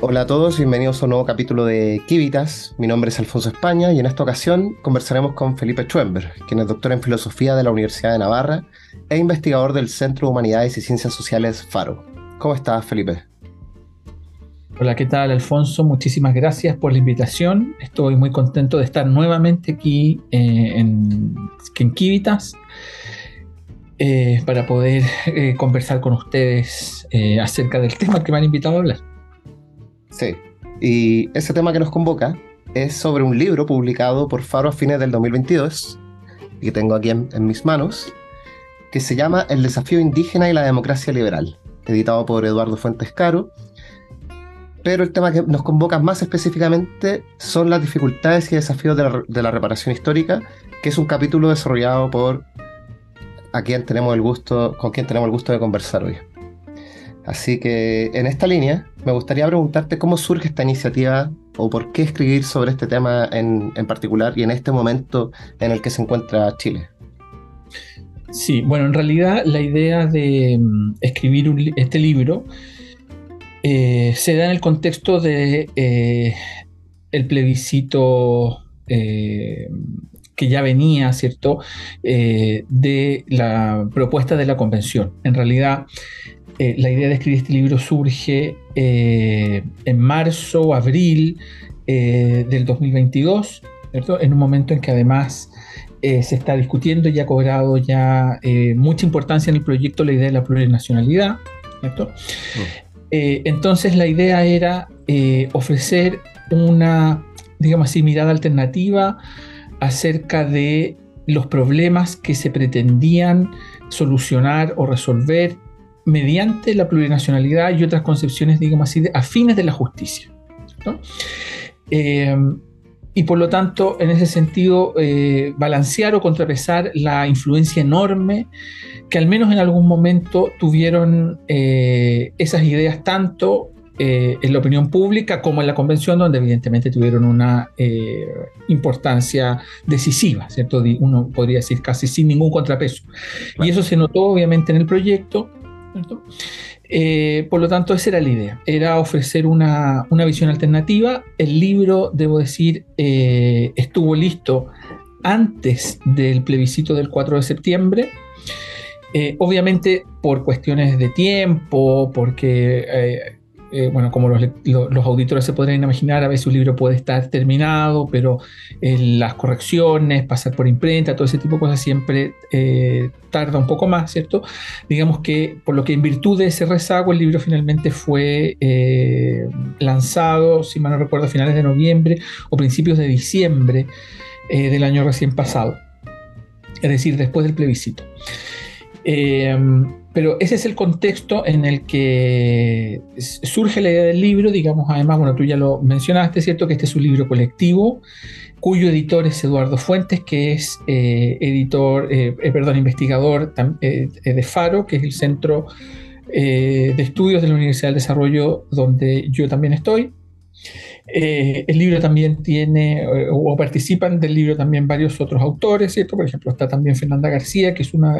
Hola a todos, bienvenidos a un nuevo capítulo de Kivitas. Mi nombre es Alfonso España y en esta ocasión conversaremos con Felipe Schwember, quien es doctor en Filosofía de la Universidad de Navarra e investigador del Centro de Humanidades y Ciencias Sociales FARO. ¿Cómo estás, Felipe? Hola, ¿qué tal, Alfonso? Muchísimas gracias por la invitación. Estoy muy contento de estar nuevamente aquí eh, en, en Kivitas eh, para poder eh, conversar con ustedes acerca del tema que me han invitado a hablar. Sí, y ese tema que nos convoca es sobre un libro publicado por Faro a fines del 2022, y que tengo aquí en, mis manos, que se llama El desafío indígena y la democracia liberal, editado por Eduardo Fuentes Caro. Pero el tema que nos convoca más específicamente son las dificultades y desafíos de la, de la reparación histórica, que es un capítulo desarrollado por a quien tenemos el gusto, con quien tenemos el gusto de conversar hoy. Así que en esta línea me gustaría preguntarte cómo surge esta iniciativa o por qué escribir sobre este tema en, particular y en este momento en el que se encuentra Chile. Sí, bueno, en realidad la idea de mm, escribir este libro eh, se da en el contexto de eh, el plebiscito eh, que ya venía, ¿cierto?, de la propuesta de la convención. En realidad, eh, la idea de escribir este libro surge eh, en marzo o abril eh, del 2022, en un momento en que además se está discutiendo y ha cobrado ya mucha importancia en el proyecto la idea de la plurinacionalidad. Mm. entonces la idea era ofrecer una, digamos así, mirada alternativa acerca de los problemas que se pretendían solucionar o resolver mediante la plurinacionalidad y otras concepciones, digamos así, afines de la justicia. Eh, y por lo tanto, en ese sentido, eh, balancear o contrapesar la influencia enorme que al menos en algún momento tuvieron eh, esas ideas tanto en la opinión pública como en la convención, donde evidentemente tuvieron una importancia decisiva, ¿cierto? Uno podría decir casi sin ningún contrapeso. Y eso se notó obviamente en el proyecto eh, por lo tanto, esa era la idea, era ofrecer una, visión alternativa. El libro, debo decir, eh, estuvo listo antes del plebiscito del 4 de septiembre. Eh, obviamente por cuestiones de tiempo, porque eh, bueno, como los, auditores se podrían imaginar, a veces un libro puede estar terminado, pero eh, las correcciones, pasar por imprenta, todo ese tipo de cosas siempre eh, tarda un poco más, ¿cierto? Digamos que por lo que en virtud de ese rezago, el libro finalmente fue lanzado, si mal no recuerdo, a finales de noviembre o principios de diciembre del año recién pasado, es decir, después del plebiscito. Pero ese es el contexto en el que surge la idea del libro, digamos, además, bueno, tú ya lo mencionaste, ¿cierto? Que este es un libro colectivo, cuyo editor es Eduardo Fuentes, que es eh, editor, eh, eh, perdón, investigador de FARO, que es el Centro de Estudios de la Universidad del Desarrollo, donde yo también estoy. El libro también tiene, o participan del libro también varios otros autores, ¿cierto? Por ejemplo, está también Fernanda García, que es una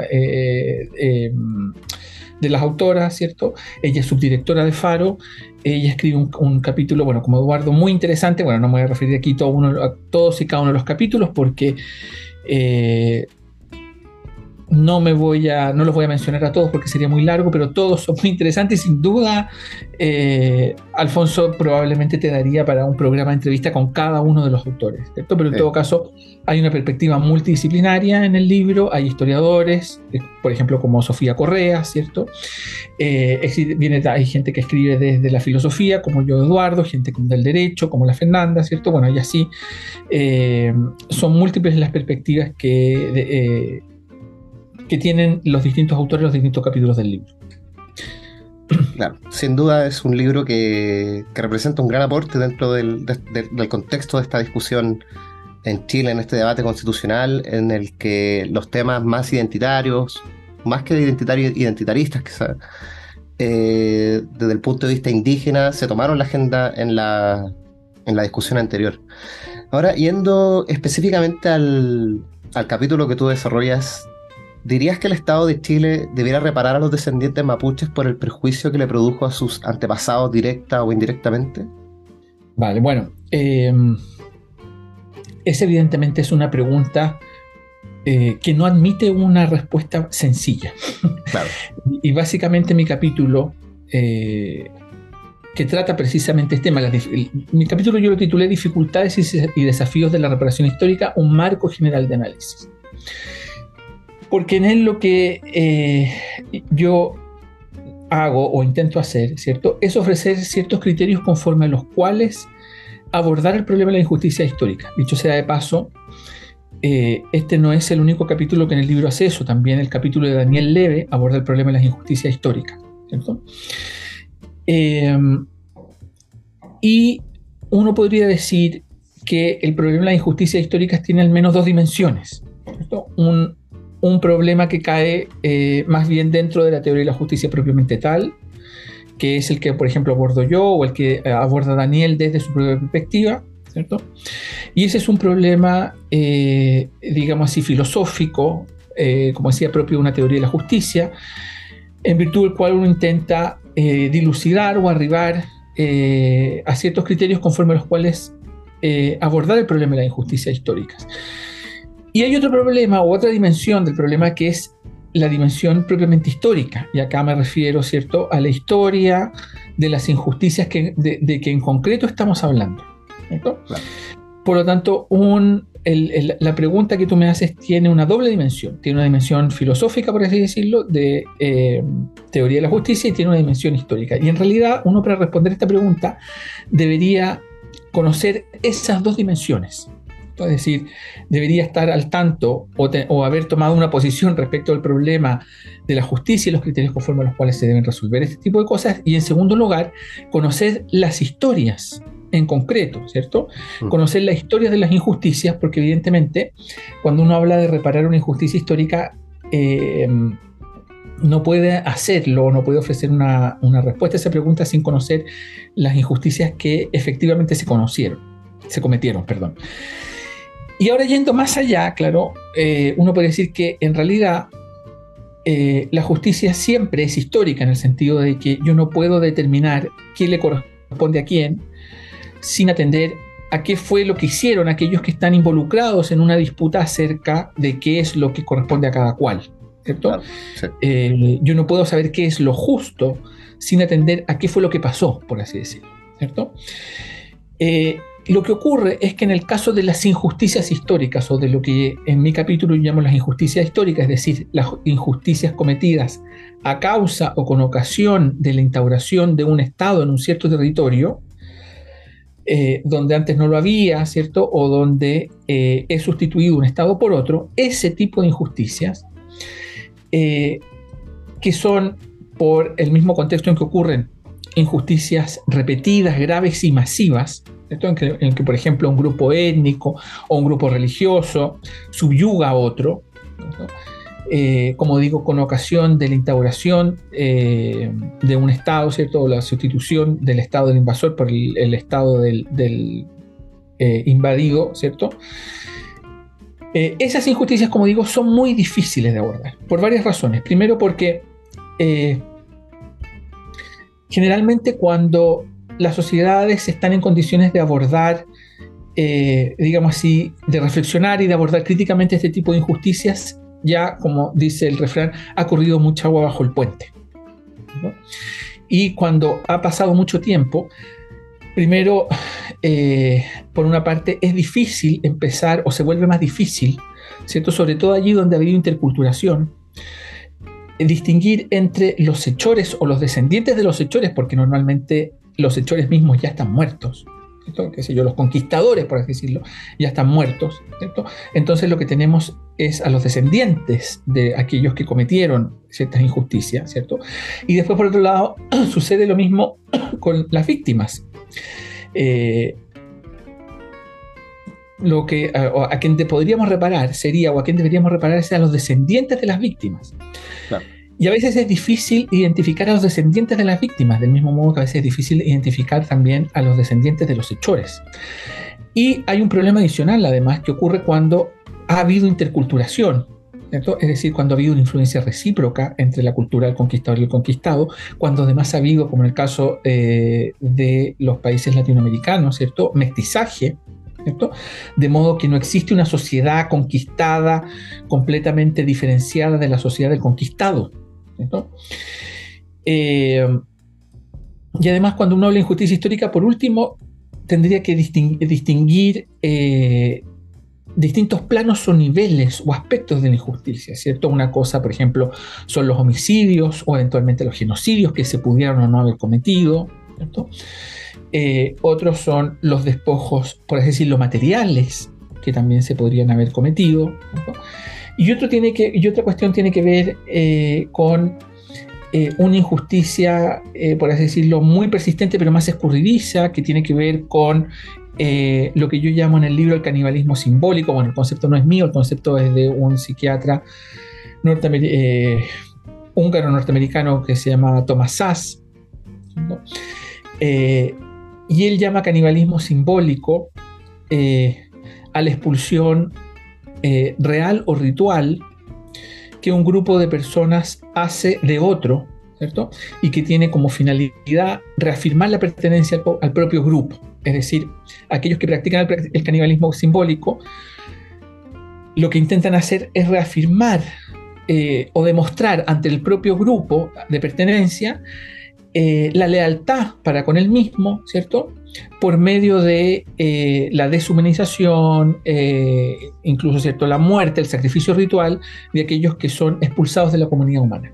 de las autoras, ¿cierto? Ella es subdirectora de Faro, ella escribe un, capítulo, bueno, como Eduardo, muy interesante, bueno, no me voy a referir aquí a todos y cada uno de los capítulos porque eh, no me voy a, no los voy a mencionar a todos porque sería muy largo, pero todos son muy interesantes. Sin duda, eh, Alfonso probablemente te daría para un programa de entrevista con cada uno de los autores, ¿cierto? Pero en todo caso, hay una perspectiva multidisciplinaria en el libro, hay historiadores, eh, por ejemplo, como Sofía Correa, ¿cierto? Eh, viene, hay gente que escribe desde la filosofía, como yo, Eduardo, gente del derecho, como la Fernanda, ¿cierto? Bueno, y así son múltiples las perspectivas que que tienen los distintos autores los distintos capítulos del libro. Claro, sin duda es un libro que, representa un gran aporte dentro del, contexto de esta discusión en Chile, en este debate constitucional, en el que los temas más identitarios, más que identitarios identitaristas, quizás, eh, desde el punto de vista indígena, se tomaron la agenda en la, en la discusión anterior. Ahora, yendo específicamente al, al capítulo que tú desarrollas ¿Dirías que el Estado de Chile debiera reparar a los descendientes mapuches por el perjuicio que le produjo a sus antepasados directa o indirectamente? Vale, bueno, eh, es evidentemente es una pregunta eh, que no admite una respuesta sencilla. Claro. y básicamente mi capítulo, eh, que trata precisamente este tema, mi capítulo yo lo titulé Dificultades y, desafíos de la reparación histórica, un marco general de análisis. Porque en él lo que eh, yo hago o intento hacer, ¿cierto? Es ofrecer ciertos criterios conforme a los cuales abordar el problema de la injusticia histórica. Dicho sea de paso, eh, este no es el único capítulo que en el libro hace eso, también el capítulo de Daniel Leve aborda el problema de las injusticias históricas. Em, y uno podría decir que el problema de las injusticias históricas tiene al menos dos dimensiones. Un, problema que cae eh, más bien dentro de la teoría de la justicia propiamente tal, que es el que, por ejemplo, abordo yo o el que eh, aborda Daniel desde su propia perspectiva, ¿cierto? Y ese es un problema, eh, digamos así, filosófico, eh, como decía propio de una teoría de la justicia, en virtud del cual uno intenta dilucidar o arribar a ciertos criterios conforme a los cuales abordar el problema de las injusticias históricas. Y hay otro problema o otra dimensión del problema que es la dimensión propiamente histórica. Y acá me refiero, ¿cierto?, a la historia de las injusticias que, de, que en concreto estamos hablando. Por lo tanto, un, la pregunta que tú me haces tiene una doble dimensión. Tiene una dimensión filosófica, por así decirlo, de eh, teoría de la justicia y tiene una dimensión histórica. Y en realidad, uno para responder esta pregunta debería conocer esas dos dimensiones. Es decir, debería estar al tanto o, haber tomado una posición respecto al problema de la justicia y los criterios conforme a los cuales se deben resolver este tipo de cosas. Y en segundo lugar, conocer las historias en concreto, ¿cierto? Mm. Conocer las historias de las injusticias, porque evidentemente cuando uno habla de reparar una injusticia histórica, eh, no puede hacerlo, no puede ofrecer una, una, respuesta a esa pregunta sin conocer las injusticias que efectivamente se conocieron, se cometieron, perdón. Y ahora yendo más allá, claro, eh, uno puede decir que en realidad eh, la justicia siempre es histórica en el sentido de que yo no puedo determinar qué le corresponde a quién sin atender a qué fue lo que hicieron aquellos que están involucrados en una disputa acerca de qué es lo que corresponde a cada cual. ¿cierto? Eh, yo no puedo saber qué es lo justo sin atender a qué fue lo que pasó, por así decirlo. ¿cierto? Lo que ocurre es que en el caso de las injusticias históricas, o de lo que en mi capítulo llamo las injusticias históricas, es decir, las injusticias cometidas a causa o con ocasión de la instauración de un Estado en un cierto territorio, eh, donde antes no lo había, ¿cierto? O donde eh, es sustituido un Estado por otro, ese tipo de injusticias, eh, que son por el mismo contexto en que ocurren injusticias repetidas, graves y masivas, en que, por ejemplo, un grupo étnico o un grupo religioso subyuga a otro, eh, como digo, con ocasión de la instauración eh, de un Estado, ¿cierto? O la sustitución del Estado del invasor por el, Estado del, eh, invadido, ¿cierto? esas injusticias, como digo, son muy difíciles de abordar, por varias razones. Primero porque generalmente cuando las sociedades están en condiciones de abordar, eh, digamos así, de reflexionar y de abordar críticamente este tipo de injusticias, ya, como dice el refrán, ha corrido mucha agua bajo el puente. Y cuando ha pasado mucho tiempo, primero, eh, por una parte, es difícil empezar o se vuelve más difícil, ¿cierto? Sobre todo allí donde ha habido interculturación, distinguir entre los hechores o los descendientes de los hechores, porque normalmente los hechores mismos ya están muertos. ¿Qué sé yo? Los conquistadores, por así decirlo, ya están muertos. Entonces lo que tenemos es a los descendientes de aquellos que cometieron ciertas injusticias, ¿cierto? Y después, por otro lado, sucede lo mismo con las víctimas. Eh, lo que a, quien podríamos reparar sería, o a quien deberíamos reparar, sería a los descendientes de las víctimas. Claro. Y a veces es difícil identificar a los descendientes de las víctimas, del mismo modo que a veces es difícil identificar también a los descendientes de los hechores. Y hay un problema adicional, además, que ocurre cuando ha habido interculturación. Es decir, cuando ha habido una influencia recíproca entre la cultura del conquistador y el conquistado, cuando además ha habido, como en el caso eh, de los países latinoamericanos, ¿cierto? Mestizaje. De modo que no existe una sociedad conquistada completamente diferenciada de la sociedad del conquistado, eh, y además, cuando uno habla de injusticia histórica, por último, tendría que distinguir eh, distintos planos o niveles o aspectos de la injusticia, ¿cierto? Una cosa, por ejemplo, son los homicidios o eventualmente los genocidios que se pudieron o no haber cometido, ¿cierto? Eh, otros son los despojos, por así decirlo, materiales que también se podrían haber cometido. Y, otra cuestión tiene que ver eh, con eh, una injusticia, por así decirlo, muy persistente, pero más escurridiza, que tiene que ver con eh, lo que yo llamo en el libro el canibalismo simbólico. Bueno, el concepto no es mío, el concepto es de un psiquiatra eh, húngaro norteamericano que se llama Thomas Sass. Eh, y él llama canibalismo simbólico a la expulsión real o ritual que un grupo de personas hace de otro, ¿cierto? Y que tiene como finalidad reafirmar la pertenencia al propio grupo es decir, aquellos que practican el, canibalismo simbólico, lo que intentan hacer es reafirmar eh, o demostrar ante el propio grupo de pertenencia eh, la lealtad para con él mismo, ¿cierto? Por medio de eh, la deshumanización, incluso, ¿cierto? La muerte, el sacrificio ritual de aquellos que son expulsados de la comunidad humana.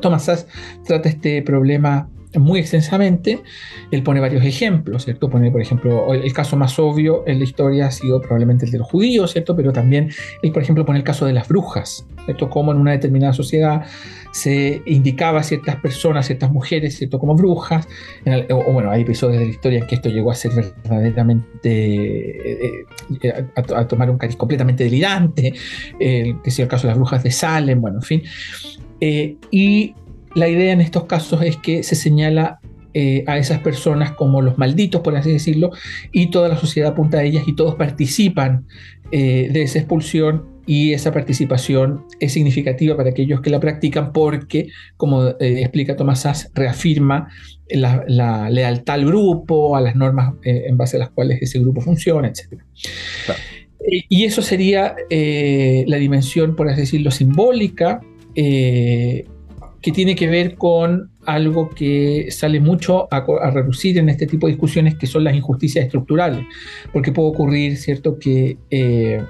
Thomas Sass trata este problema muy extensamente. Él pone varios ejemplos, ¿cierto? Pone, por ejemplo, el caso más obvio en la historia ha sido probablemente el de los judíos, ¿cierto? Pero también él, por ejemplo, pone el caso de las brujas, ¿cierto? Como en una determinada sociedad se indicaba a ciertas personas, ciertas mujeres, ¿cierto? Como brujas. o, bueno, hay episodios de la historia en que esto llegó a ser verdaderamente, eh, eh, a, tomar un cariz completamente delirante, que sea el caso de las brujas de Salem, bueno, en fin. Eh, y la idea en estos casos es que se señala eh, a esas personas como los malditos, por así decirlo, y toda la sociedad apunta a ellas y todos participan eh, de esa expulsión y esa participación es significativa para aquellos que la practican porque, como eh, explica Tomás Sass, reafirma la, lealtad al grupo, a las normas en base a las cuales ese grupo funciona, etc. Y eso sería la dimensión, por así decirlo, simbólica que tiene que ver con algo que sale mucho a, reducir en este tipo de discusiones, que son las injusticias estructurales. Porque puede ocurrir, ¿cierto?, que, eh,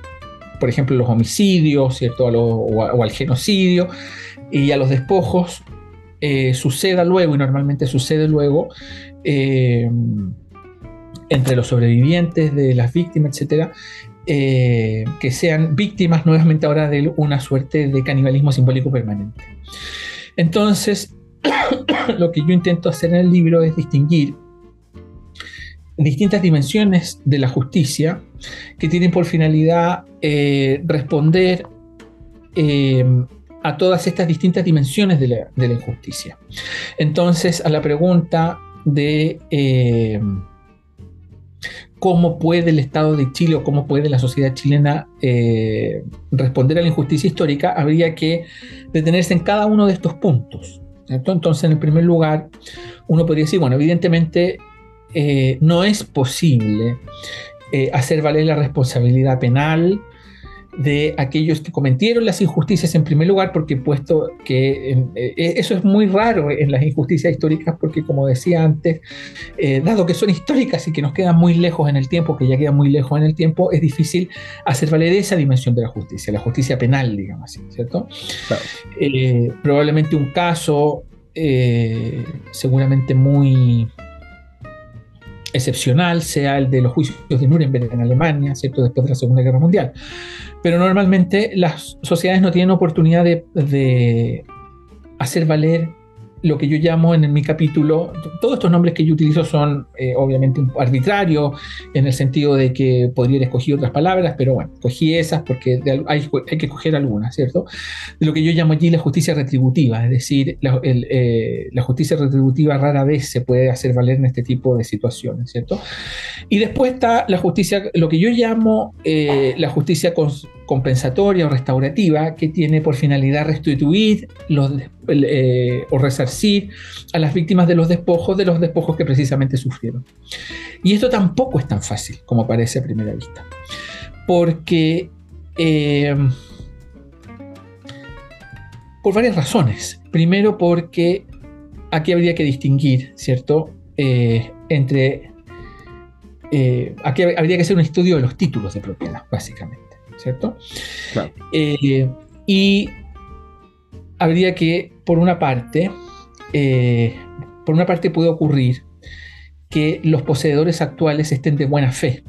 por ejemplo, los homicidios, ¿cierto?, o, al genocidio y a los despojos eh, suceda luego, y normalmente sucede luego, eh, entre los sobrevivientes de las víctimas, etcétera, que sean víctimas nuevamente ahora de una suerte de canibalismo simbólico permanente. Entonces, lo que yo intento hacer en el libro es distinguir distintas dimensiones de la justicia que tienen por finalidad eh, responder eh, a todas estas distintas dimensiones de la, injusticia. Entonces, a la pregunta de eh, cómo puede el Estado de Chile o cómo puede la sociedad chilena eh, responder a la injusticia histórica, habría que detenerse en cada uno de estos puntos. Entonces, en el primer lugar, uno podría decir, bueno, evidentemente eh, no es posible eh, hacer valer la responsabilidad penal de aquellos que cometieron las injusticias en primer lugar, porque puesto que eh, eh, eso es muy raro en las injusticias históricas, porque como decía antes, eh, dado que son históricas y que nos quedan muy lejos en el tiempo, que ya quedan muy lejos en el tiempo, es difícil hacer valer esa dimensión de la justicia, la justicia penal, digamos así, ¿cierto? probablemente un caso seguramente muy excepcional sea el de los juicios de Nuremberg en Alemania, ¿cierto? Después de la Segunda Guerra Mundial pero normalmente las sociedades no tienen oportunidad de, hacer valer lo que yo llamo en, mi capítulo, todos estos nombres que yo utilizo son eh, obviamente arbitrarios en el sentido de que podría escoger otras palabras, pero bueno, cogí esas porque hay, que escoger algunas, ¿cierto? De lo que yo llamo allí la justicia retributiva, es decir, eh, la, justicia retributiva rara vez se puede hacer valer en este tipo de situaciones, ¿cierto? Y después está la justicia, lo que yo llamo eh, la justicia compensatoria o restaurativa que tiene por finalidad restituir los, eh, o resarcir a las víctimas de los despojos de los despojos que precisamente sufrieron. Y esto tampoco es tan fácil como parece a primera vista, porque eh, por varias razones. Primero porque aquí habría que distinguir, ¿cierto? Eh, entre... aquí habría que hacer un estudio de los títulos de propiedad, básicamente. ¿Cierto? Eh, y habría que, por una parte, eh, por una parte puede ocurrir que los poseedores actuales estén de buena fe,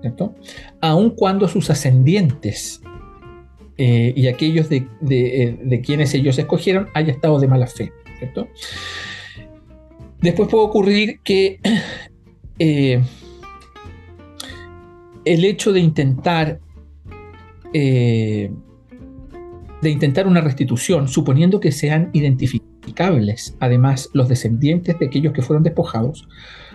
¿cierto? Aun cuando sus ascendientes eh, y aquellos de, de, quienes ellos escogieron haya estado de mala fe, ¿cierto? Después puede ocurrir que el hecho de intentar eh, de intentar una restitución, suponiendo que sean identificables además los descendientes de aquellos que fueron despojados,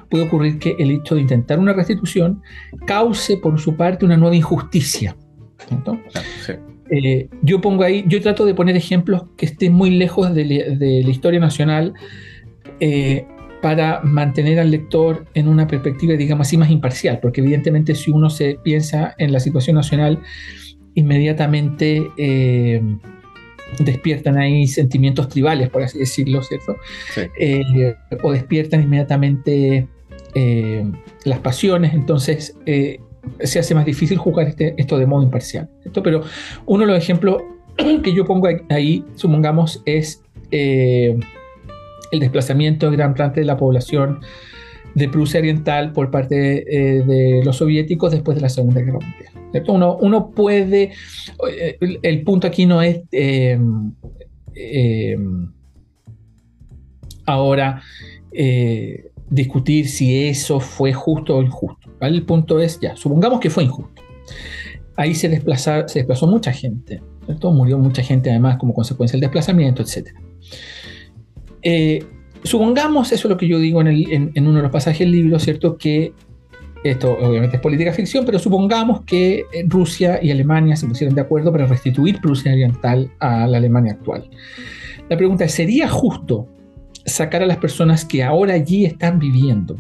puede ocurrir que el hecho de intentar una restitución cause por su parte una nueva injusticia. Eh, yo pongo ahí, yo trato de poner ejemplos que estén muy lejos de, la historia nacional eh, para mantener al lector en una perspectiva, digamos así, más imparcial, porque evidentemente si uno se piensa en la situación nacional, inmediatamente eh, despiertan ahí sentimientos tribales, por así decirlo, ¿cierto? Eh, o despiertan inmediatamente eh, las pasiones, entonces se hace más difícil jugar este, esto de modo imparcial. ¿cierto? Pero uno de los ejemplos que yo pongo ahí, supongamos, es el desplazamiento de gran parte de la población de Prusia Oriental por parte de los soviéticos después de la Segunda Guerra Mundial. Uno, puede, eh, el, punto aquí no es eh, eh, ahora discutir si eso fue justo o injusto. El punto es, ya, supongamos que fue injusto. Ahí se, se desplazó mucha gente, murió mucha gente además como consecuencia del desplazamiento, etc. supongamos, eso es lo que yo digo en, en, uno de los pasajes del libro, ¿cierto? Que esto obviamente es política ficción, pero supongamos que eh, Rusia y Alemania se pusieron de acuerdo para restituir Prusia Oriental a la Alemania actual. La pregunta es, ¿sería justo sacar a las personas que ahora allí están viviendo,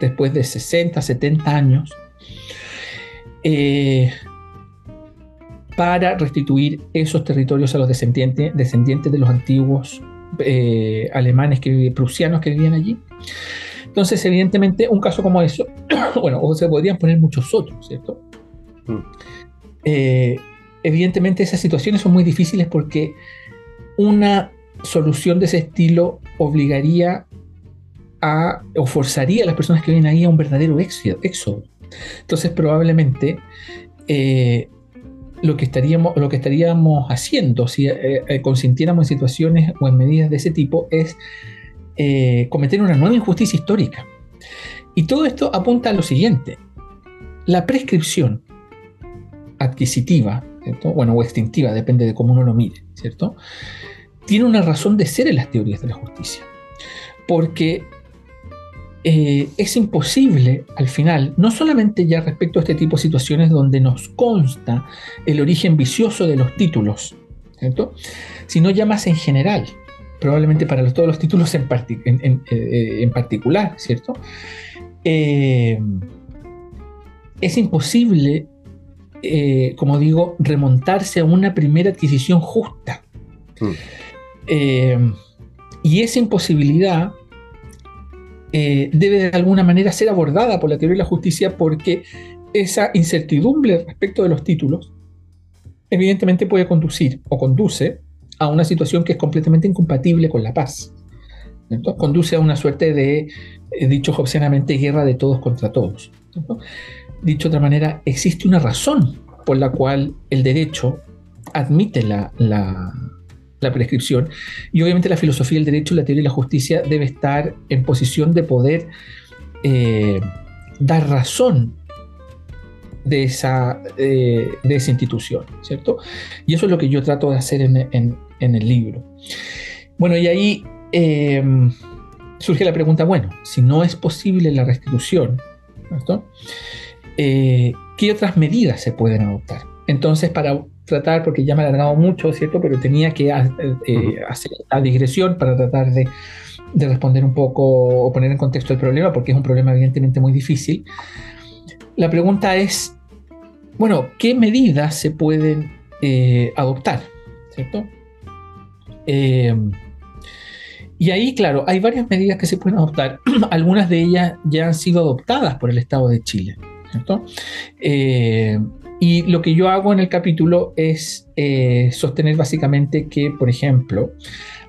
después de 60, 70 años, eh, para restituir esos territorios a los descendientes, descendientes de los antiguos eh, alemanes que prusianos que vivían allí? Entonces, evidentemente, un caso como eso, bueno, o se podrían poner muchos otros, ¿cierto? Mm. Eh, evidentemente, esas situaciones son muy difíciles porque una solución de ese estilo obligaría a, o forzaría a las personas que vienen ahí a un verdadero éxodo. Entonces, probablemente, eh, lo que estaríamos, lo que estaríamos haciendo si eh, consintiéramos en situaciones o en medidas de ese tipo es eh, cometer una nueva injusticia histórica. Y todo esto apunta a lo siguiente. La prescripción adquisitiva, bueno, o extintiva, depende de cómo uno lo mire, ¿cierto? Tiene una razón de ser en las teorías de la justicia. Porque eh, es imposible al final, no solamente ya respecto a este tipo de situaciones donde nos consta el origen vicioso de los títulos, ¿cierto? sino ya más en general probablemente para todos los títulos en, eh, particular, ¿cierto? Eh, es imposible, eh, como digo, remontarse a una primera adquisición justa. Mm. y esa imposibilidad debe de alguna manera ser abordada por la teoría de la justicia porque esa incertidumbre respecto de los títulos evidentemente puede conducir o conduce a una situación que es completamente incompatible con la paz. Entonces, conduce a una suerte de, eh, dicho obscenamente, guerra de todos contra todos. Dicho de otra manera, existe una razón por la cual el derecho admite la, la, prescripción y obviamente la filosofía del derecho, la teoría y la justicia debe estar en posición de poder eh, dar razón de esa, eh, de esa institución, ¿cierto? Y eso es lo que yo trato de hacer en, en el libro. Bueno, y ahí em, surge la pregunta, bueno, si no es posible la restitución, eh, ¿qué otras medidas se pueden adoptar? Entonces, para tratar, porque ya me ha alargado mucho, ¿cierto? Pero tenía que eh, hacer la digresión para tratar de, de, responder un poco o poner en contexto el problema, porque es un problema evidentemente muy difícil. La pregunta es, bueno, ¿qué medidas se pueden eh, adoptar? ¿Cierto? Eh, y ahí, claro, hay varias medidas que se pueden adoptar. Algunas de ellas ya han sido adoptadas por el Estado de Chile. Eh, y lo que yo hago en el capítulo es eh, sostener básicamente que, por ejemplo,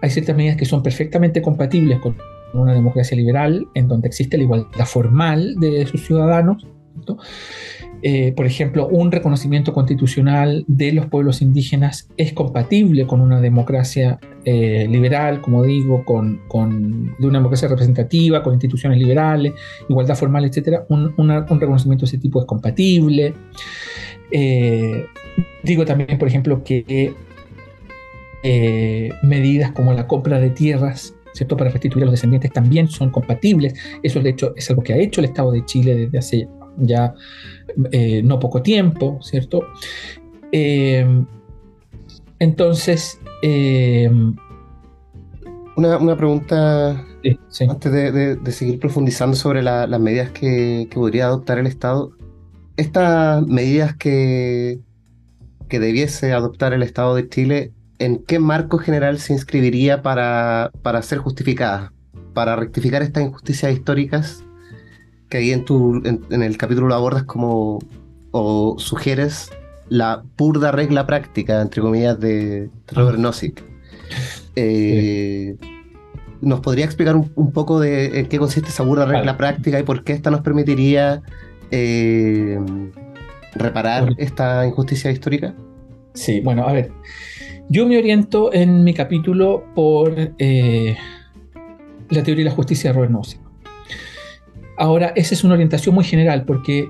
hay ciertas medidas que son perfectamente compatibles con una democracia liberal en donde existe la igualdad formal de sus ciudadanos. Eh, por ejemplo, un reconocimiento constitucional de los pueblos indígenas es compatible con una democracia eh, liberal, como digo, con, de una democracia representativa, con instituciones liberales, igualdad formal, etc. Un, reconocimiento de ese tipo es compatible. Eh, digo también, por ejemplo, que medidas como la compra de tierras ¿cierto? para restituir a los descendientes también son compatibles. Eso, de hecho, es algo que ha hecho el Estado de Chile desde hace ya eh, no poco tiempo, ¿cierto? Eh, entonces... Eh, una, pregunta antes de, seguir profundizando sobre las medidas que, podría adoptar el Estado. Estas medidas que, que debiese adoptar el Estado de Chile, ¿en qué marco general se inscribiría para, para ser justificadas? Para rectificar estas injusticias históricas que ahí en, tu, en, el capítulo lo abordas como, o sugieres la purda regla práctica, entre comillas, de Robert Nozick. Eh, ¿Nos podría explicar un, poco de en qué consiste esa burda regla práctica y por qué esta nos permitiría eh, reparar esta injusticia histórica? Sí, bueno, a ver, yo me oriento en mi capítulo por eh, la teoría de la justicia de Robert Nozick. Ahora, esa es una orientación muy general porque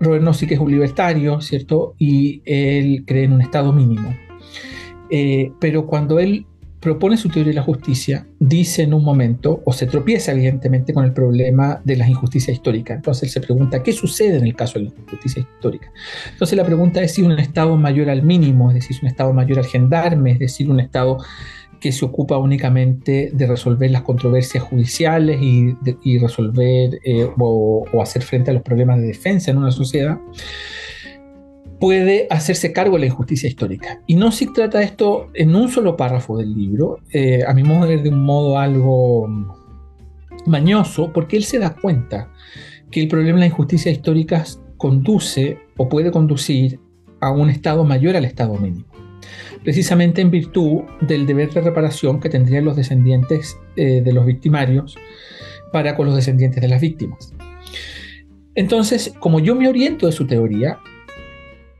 Robert Nozick es un libertario, ¿cierto? Y él cree en un Estado mínimo. Eh, pero cuando él propone su teoría de la justicia, dice en un momento, o se tropieza evidentemente con el problema de las injusticias históricas. Entonces él se pregunta, ¿qué sucede en el caso de la injusticia histórica? Entonces la pregunta es si un Estado mayor al mínimo, es decir, un Estado mayor al gendarme, es decir, un Estado que se ocupa únicamente de resolver las controversias judiciales y, resolver eh, o, hacer frente a los problemas de defensa en una sociedad, puede hacerse cargo de la injusticia histórica. Y no se trata esto en un solo párrafo del libro, eh, a mi modo de ver de un modo algo mañoso, porque él se da cuenta que el problema de la injusticia histórica conduce o puede conducir a un estado mayor al estado mínimo precisamente en virtud del deber de reparación que tendrían los descendientes eh, de los victimarios para con los descendientes de las víctimas. Entonces, como yo me oriento de su teoría,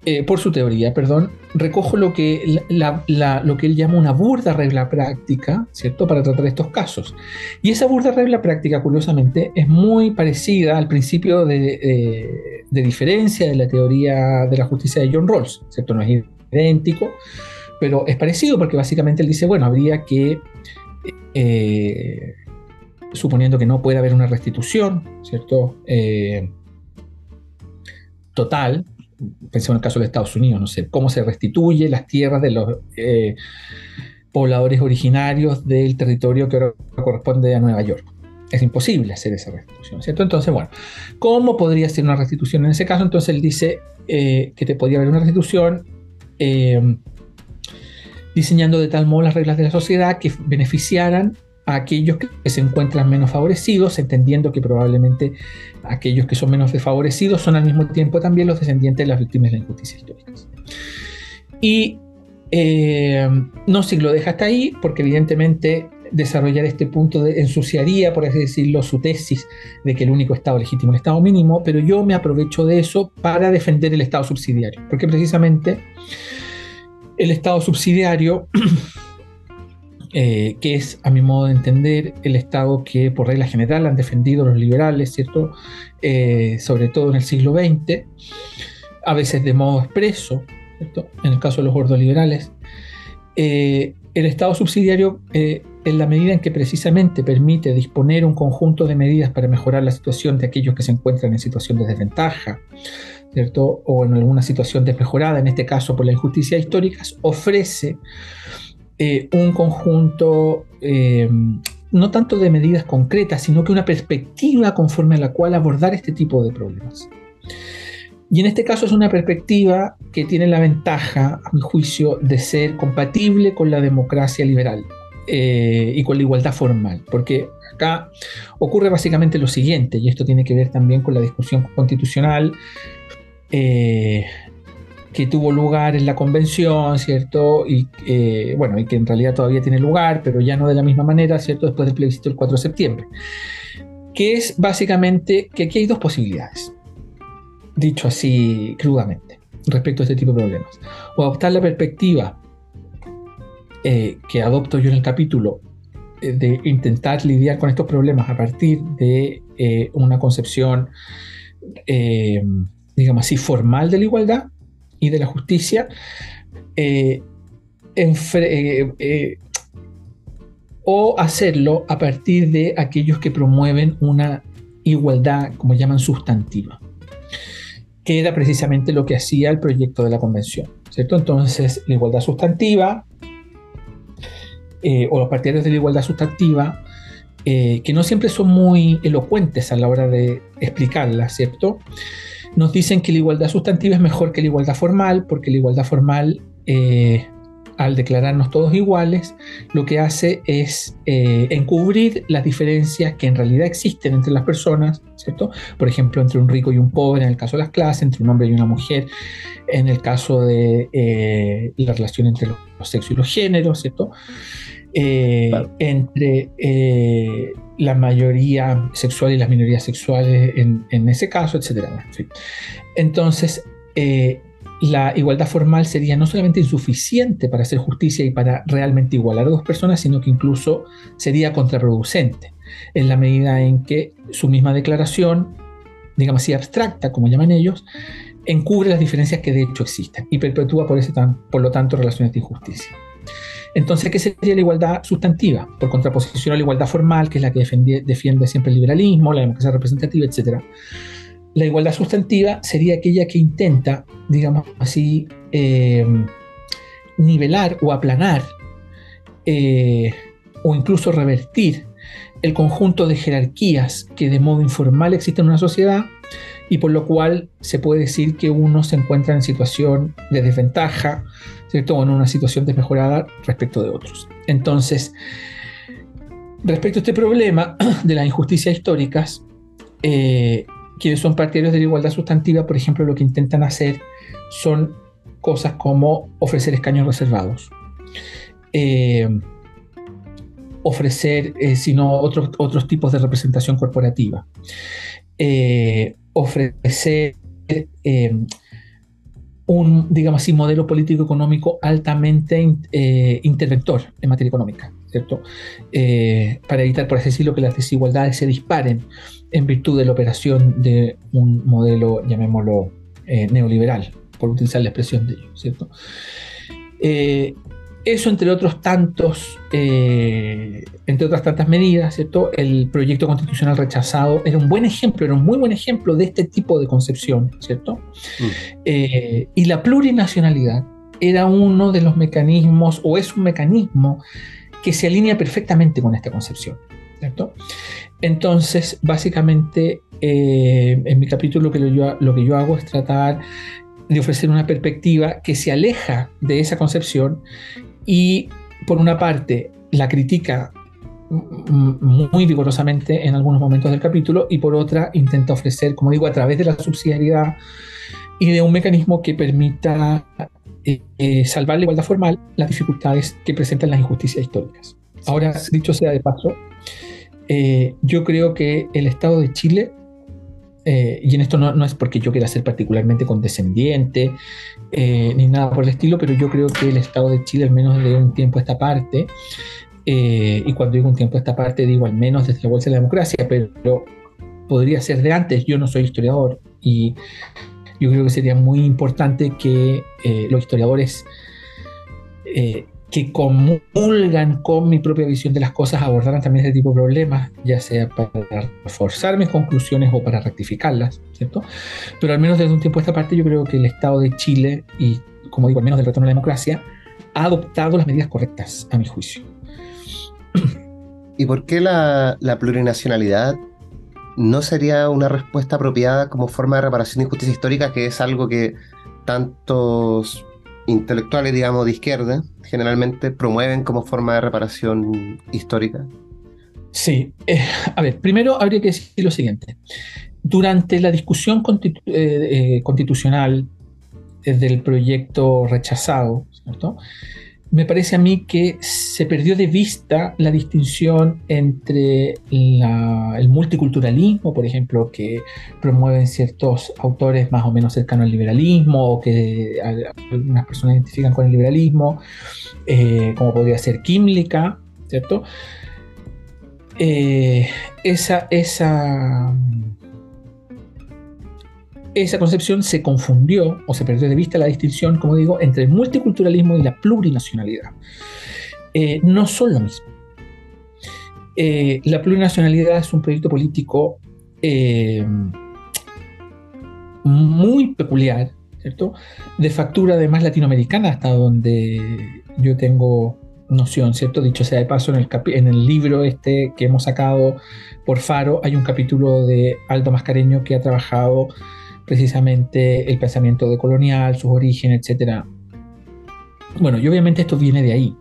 eh, por su teoría, perdón, recojo lo que, lo que él llama una burda regla práctica, ¿cierto?, para tratar estos casos. Y esa burda regla práctica, curiosamente, es muy parecida al principio de, de diferencia de la teoría de la justicia de John Rawls, ¿cierto? No es idéntico, pero es parecido porque básicamente él dice, bueno, habría que, eh, suponiendo que no puede haber una restitución, ¿cierto? Eh, total, pensemos en el caso de Estados Unidos, no sé, cómo se restituye las tierras de los eh, pobladores originarios del territorio que ahora corresponde a Nueva York. Es imposible hacer esa restitución, ¿cierto? Entonces, bueno, ¿cómo podría ser una restitución en ese caso? Entonces él dice que te podría haber una restitución diseñando de tal modo las reglas de la sociedad que beneficiaran a aquellos que se encuentran menos favorecidos, entendiendo que probablemente aquellos que son menos desfavorecidos son al mismo tiempo también los descendientes de las víctimas de la injusticia histórica. Y eh, no si lo deja hasta ahí, porque evidentemente desarrollar este punto de, ensuciaría, por así decirlo, su tesis de que el único Estado legítimo es el Estado mínimo, pero yo me aprovecho de eso para defender el Estado subsidiario, porque precisamente el Estado subsidiario, eh, que es, a mi modo de entender, el Estado que por regla general han defendido los liberales, ¿cierto? Eh, sobre todo en el siglo XX, a veces de modo expreso, ¿cierto? En el caso de los gordoliberales. Eh, el Estado subsidiario, en la medida en que precisamente permite disponer un conjunto de medidas para mejorar la situación de aquellos que se encuentran en situación de desventaja, ¿cierto? O en alguna situación desmejorada, en este caso por la injusticia histórica, ofrece eh, un conjunto eh, no tanto de medidas concretas, sino que una perspectiva conforme a la cual abordar este tipo de problemas. Y en este caso es una perspectiva que tiene la ventaja, a mi juicio, de ser compatible con la democracia liberal eh, y con la igualdad formal, porque acá ocurre básicamente lo siguiente, y esto tiene que ver también con la discusión constitucional eh, que tuvo lugar en la convención, ¿cierto? Y eh, bueno, y que en realidad todavía tiene lugar, pero ya no de la misma manera, ¿cierto? Después del plebiscito del 4 de septiembre. Que es básicamente que aquí hay dos posibilidades, dicho así crudamente, respecto a este tipo de problemas. O adoptar la perspectiva eh, que adopto yo en el capítulo de intentar lidiar con estos problemas a partir de una concepción, digamos así, formal de la igualdad, y de la justicia eh, eh, eh, o hacerlo a partir de aquellos que promueven una igualdad, como llaman, sustantiva, que era precisamente lo que hacía el proyecto de la convención, ¿cierto? Entonces, la igualdad sustantiva, o los partidarios de la igualdad sustantiva, que no siempre son muy elocuentes a la hora de explicarla, ¿cierto? Nos dicen que la igualdad sustantiva es mejor que la igualdad formal, porque la igualdad formal, eh, al declararnos todos iguales, lo que hace es eh, encubrir las diferencias que en realidad existen entre las personas, ¿cierto? Por ejemplo, entre un rico y un pobre en el caso de las clases, entre un hombre y una mujer en el caso de eh, la relación entre los sexos y los géneros, ¿cierto? Entre la mayoría sexual y las minorías sexuales en, ese caso, etc. Entonces, eh, la igualdad formal sería no solamente insuficiente para hacer justicia y para realmente igualar a dos personas, sino que incluso sería contraproducente, en la medida en que su misma declaración, digamos así, abstracta, como llaman ellos, encubre las diferencias que de hecho existen y perpetúa por, ese por lo tanto relaciones de injusticia. Entonces, ¿qué sería la igualdad sustantiva? Por contraposición a la igualdad formal, que es la que defiende, siempre el liberalismo, la democracia representativa, etc. La igualdad sustantiva sería aquella que intenta, digamos así, eh, nivelar o aplanar eh, o incluso revertir el conjunto de jerarquías que de modo informal existen en una sociedad y por lo cual se puede decir que uno se encuentra en situación de desventaja o en una situación desmejorada respecto de otros. Entonces, respecto a este problema de las injusticias históricas, eh, quienes son partidarios de la igualdad sustantiva, por ejemplo, lo que intentan hacer son cosas como ofrecer escaños reservados, eh, ofrecer, eh, sino otros, otros tipos de representación corporativa, ofrecer un, digamos así, modelo político-económico altamente eh, interventor en materia económica, ¿cierto? Eh, para evitar, por así decirlo, que las desigualdades se disparen en virtud de la operación de un modelo, llamémoslo, eh, neoliberal, por utilizar la expresión de ellos, ¿cierto? Eso, entre otros tantos, eh, entre otras tantas medidas, ¿cierto? El proyecto constitucional rechazado era un buen ejemplo, era un muy buen ejemplo de este tipo de concepción, ¿cierto? Mm. Eh, y la plurinacionalidad era uno de los mecanismos, o es un mecanismo que se alinea perfectamente con esta concepción, ¿cierto? Entonces, básicamente, eh, en mi capítulo lo que yo, lo que yo hago es tratar de ofrecer una perspectiva que se aleja de esa concepción y por una parte la critica muy vigorosamente en algunos momentos del capítulo y por otra intenta ofrecer, como digo, a través de la subsidiariedad y de un mecanismo que permita eh, eh, salvar la igualdad formal las dificultades que presentan las injusticias históricas. Ahora, dicho sea de paso, eh, yo creo que el Estado de Chile eh, y en esto no, es porque yo quiera ser particularmente condescendiente eh, ni nada por el estilo, pero yo creo que el Estado de Chile, al menos de un tiempo a esta parte, eh, y cuando digo un tiempo a esta parte, digo al menos desde la Bolsa de la Democracia, pero podría ser de antes, yo no soy historiador y yo creo que sería muy importante que los historiadores que comulgan con mi propia visión de las cosas abordaran también ese tipo de problemas, ya sea para reforzar mis conclusiones o para rectificarlas, ¿cierto? Pero al menos desde un tiempo a esta parte yo creo que el Estado de Chile, y como digo, al menos del retorno a la democracia, ha adoptado las medidas correctas, a mi juicio. ¿Y por qué la, la plurinacionalidad no sería una respuesta apropiada como forma de reparación y justicia histórica, que es algo que tantos intelectuales, digamos, de izquierda, generalmente promueven como forma de reparación histórica? Sí, eh, a ver, primero habría que decir lo siguiente. Durante la discusión eh, eh, constitucional del proyecto rechazado, ¿cierto? Me parece a mí que se perdió de vista la distinción entre el multiculturalismo, por ejemplo, que promueven ciertos autores más o menos cercanos al liberalismo, o que algunas personas identifican con el liberalismo, eh, como podría ser Química, ¿cierto? Eh, esa, esa esa concepción se confundió o se perdió de vista la distinción, como digo, entre el multiculturalismo y la plurinacionalidad. Eh, no son lo mismo. Eh, la plurinacionalidad es un proyecto político eh, muy peculiar, ¿cierto? De factura además latinoamericana, hasta donde yo tengo noción, ¿cierto? Dicho sea de paso, en el, en el libro este que hemos sacado por Faro hay un capítulo de Aldo Mascareño que ha trabajado precisamente el pensamiento decolonial, sus orígenes, etc. Bueno, y obviamente esto viene de ahí.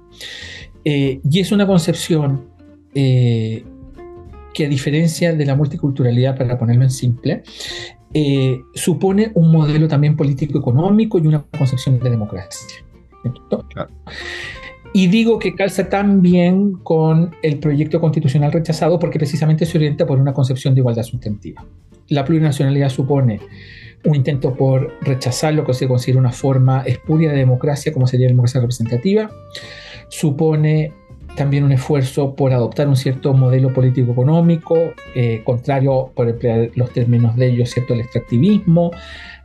Eh, y es una concepción eh, que a diferencia de la multiculturalidad, para ponerlo en simple, eh, supone un modelo también político-económico y una concepción de democracia. Y digo que calza tan bien con el proyecto constitucional rechazado porque precisamente se orienta por una concepción de igualdad sustantiva la plurinacionalidad supone un intento por rechazar lo que se considera una forma espuria de democracia, como sería la democracia representativa. Supone también un esfuerzo por adoptar un cierto modelo político-económico, eh, contrario, por emplear los términos de ellos, ¿cierto? el extractivismo,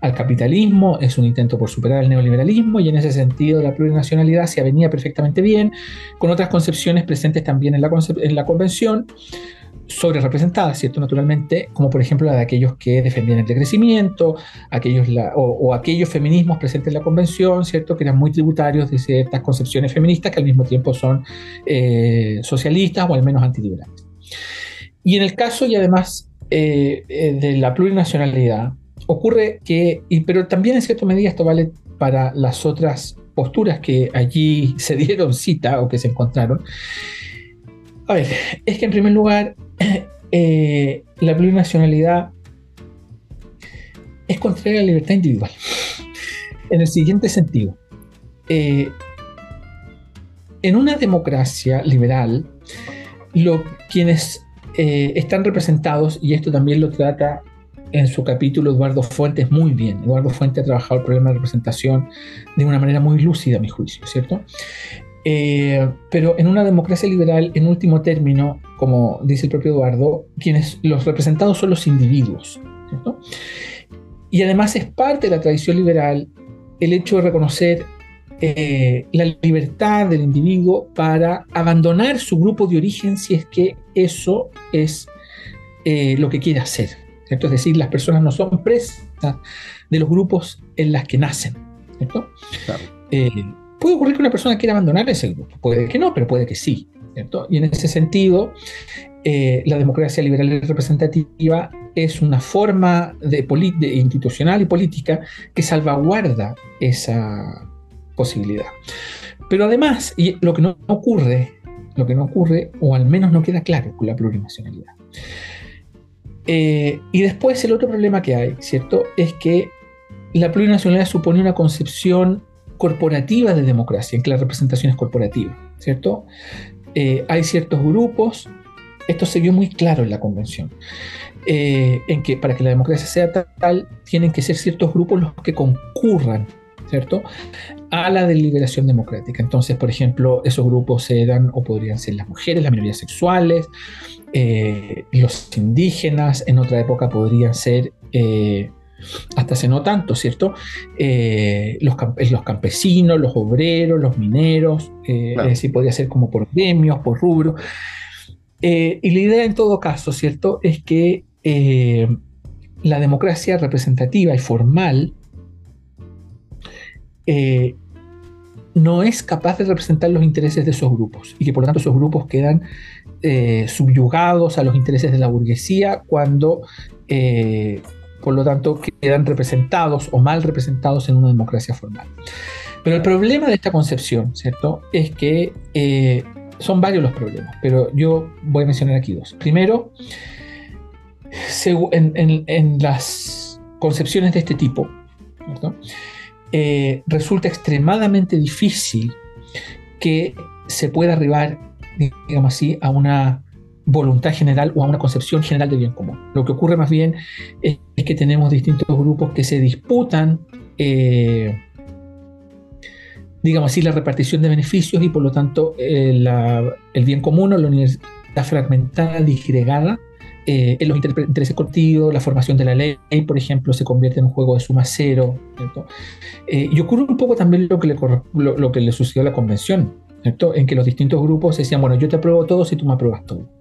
al capitalismo, es un intento por superar el neoliberalismo y en ese sentido la plurinacionalidad se avenía perfectamente bien con otras concepciones presentes también en la convención, sobre representadas, ¿cierto? Naturalmente, como por ejemplo la de aquellos que defendían el decrecimiento, aquellos o, aquellos feminismos presentes en la convención, ¿cierto? Que eran muy tributarios de ciertas concepciones feministas que al mismo tiempo son eh, socialistas o al menos antiliberales. Y en el caso y además eh, eh, de la plurinacionalidad, ocurre que, pero también en cierta medida esto vale para las otras posturas que allí se dieron cita o que se encontraron, a ver, es que en primer lugar, eh, la plurinacionalidad es contraria a la libertad individual. En el siguiente sentido, eh, en una democracia liberal, lo, quienes eh, están representados, y esto también lo trata en su capítulo Eduardo Fuentes muy bien. Eduardo Fuentes ha trabajado el problema de representación de una manera muy lúcida, a mi juicio, ¿cierto? Eh, pero en una democracia liberal, en último término, como dice el propio Eduardo, quienes los representados son los individuos. Y además es parte de la tradición liberal el hecho de reconocer eh, la libertad del individuo para abandonar su grupo de origen si es que eso es eh, lo que quiere hacer. Es decir, las personas no son presas de los grupos en las que nacen. ¿cierto? Puede ocurrir que una persona quiera abandonar ese grupo. Puede que no, pero puede que sí. Y en ese sentido, eh, la democracia liberal y representativa es una forma de, institucional y política que salvaguarda esa posibilidad. Pero además, lo que no ocurre, lo que no ocurre, o al menos no queda claro con la plurinacionalidad. Eh, y después el otro problema que hay, ¿cierto? Es que la plurinacionalidad supone una concepción corporativa de democracia, en que la representación es corporativa, ¿cierto? Eh, hay ciertos grupos, esto se vio muy claro en la convención, eh, en que para que la democracia sea tal, tienen que ser ciertos grupos los que concurran, ¿cierto? A la deliberación democrática. Entonces, por ejemplo, esos grupos eran o podrían ser las mujeres, las minorías sexuales, eh, los indígenas, en otra época podrían ser hasta hace no tanto, ¿cierto? Eh, los, los, campesinos, los obreros, los mineros, eh, es decir, podría ser como por gremios, por rubro. Eh, y la idea en todo caso, ¿cierto? Es que la democracia representativa y formal no es capaz de representar los intereses de esos grupos y que por lo tanto esos grupos quedan subyugados a los intereses de la burguesía cuando por lo tanto quedan representados o mal representados en una democracia formal. Pero el problema de esta concepción, ¿cierto? Es que eh, son varios los problemas, pero yo voy a mencionar aquí dos. Primero, en, las concepciones de este tipo, eh, resulta extremadamente difícil que se pueda arribar, digamos así, a una voluntad general o a una concepción general de bien común. Lo que ocurre más bien es, que tenemos distintos grupos que se disputan, eh, digamos así, la repartición de beneficios y por lo tanto eh, el bien común o la universidad fragmentada, disgregada, eh, en los intereses colectivos, la formación de la ley, por ejemplo, se convierte en un juego de suma cero. y ocurre un poco también lo que le, lo, que le sucedió a la convención, en que los distintos grupos decían, bueno, yo te apruebo todo si tú me apruebas todo.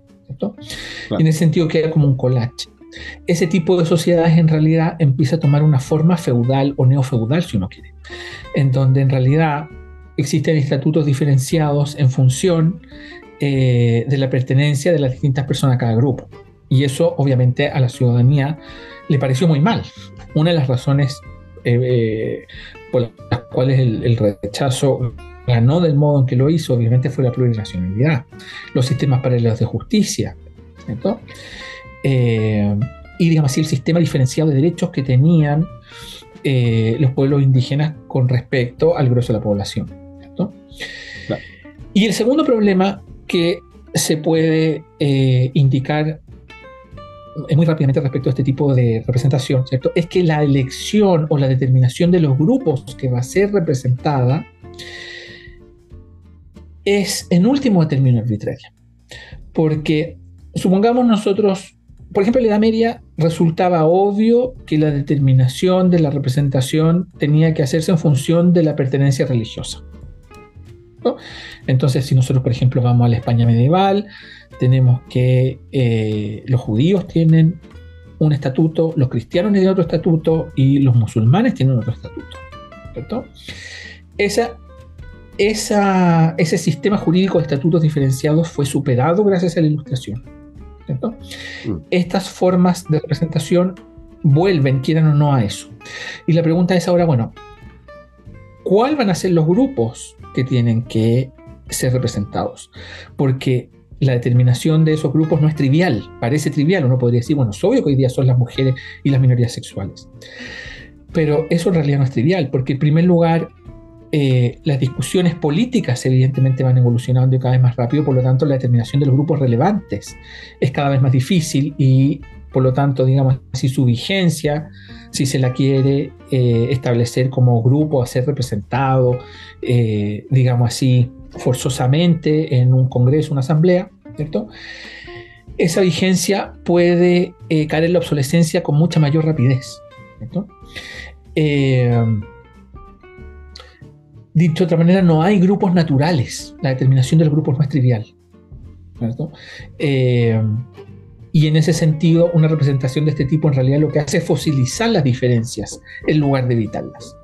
En ese sentido queda como un collage. Ese tipo de sociedades en realidad empieza a tomar una forma feudal o neofeudal, si uno quiere, en donde en realidad existen estatutos diferenciados en función eh, de la pertenencia de las distintas personas a cada grupo. Y eso obviamente a la ciudadanía le pareció muy mal. Una de las razones eh, eh, por las cuales el rechazo ganó del modo en que lo hizo, obviamente, fue la plurinacionalidad, los sistemas paralelos de justicia, ¿cierto? Eh, y digamos así, el sistema diferenciado de derechos que tenían eh, los pueblos indígenas con respecto al grueso de la población. ¿cierto? Y el segundo problema que se puede eh, indicar muy rápidamente respecto a este tipo de representación, ¿cierto? Es que la elección o la determinación de los grupos que va a ser representada es en último término arbitraria. Porque supongamos nosotros, por ejemplo, en la Edad Media resultaba obvio que la determinación de la representación tenía que hacerse en función de la pertenencia religiosa. Entonces, si nosotros, por ejemplo, vamos a la España medieval, tenemos que eh, los judíos tienen un estatuto, los cristianos tienen otro estatuto y los musulmanes tienen otro estatuto. ¿cierto? Esa ese sistema jurídico de estatutos diferenciados fue superado gracias a la ilustración. Mm. Estas formas de representación vuelven, quieran o no, a eso. Y la pregunta es ahora, bueno, ¿cuáles van a ser los grupos que tienen que ser representados? Porque la determinación de esos grupos no es trivial, parece trivial, uno podría decir, bueno, es obvio que hoy día son las mujeres y las minorías sexuales. Pero eso en realidad no es trivial, porque en primer lugar eh, las discusiones políticas evidentemente van evolucionando cada vez más rápido, por lo tanto la determinación de los grupos relevantes es cada vez más difícil y por lo tanto, digamos, si su vigencia, si se la quiere eh, establecer como grupo a ser representado, eh, digamos así, forzosamente en un congreso, una asamblea, ¿cierto? Esa vigencia puede caer en la obsolescencia con mucha mayor rapidez, ¿cierto? Dicho de otra manera, no hay grupos naturales. La determinación del grupo es trivial. Eh, y en ese sentido, una representación de este tipo en realidad lo que hace es fosilizar las diferencias en lugar de evitarlas.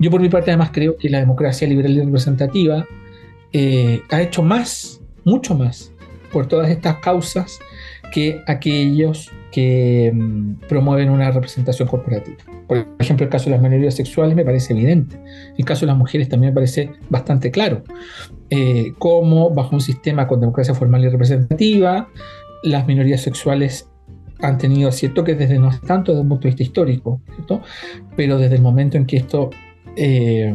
Yo por mi parte además creo que la democracia liberal y representativa eh, ha hecho más, mucho más, por todas estas causas que aquellos que mm, promueven una representación corporativa. Por ejemplo, el caso de las minorías sexuales me parece evidente. El caso de las mujeres también me parece bastante claro. Eh, cómo bajo un sistema con democracia formal y representativa, las minorías sexuales han tenido cierto que desde no tanto desde un punto de vista histórico, pero desde el momento en que esto eh,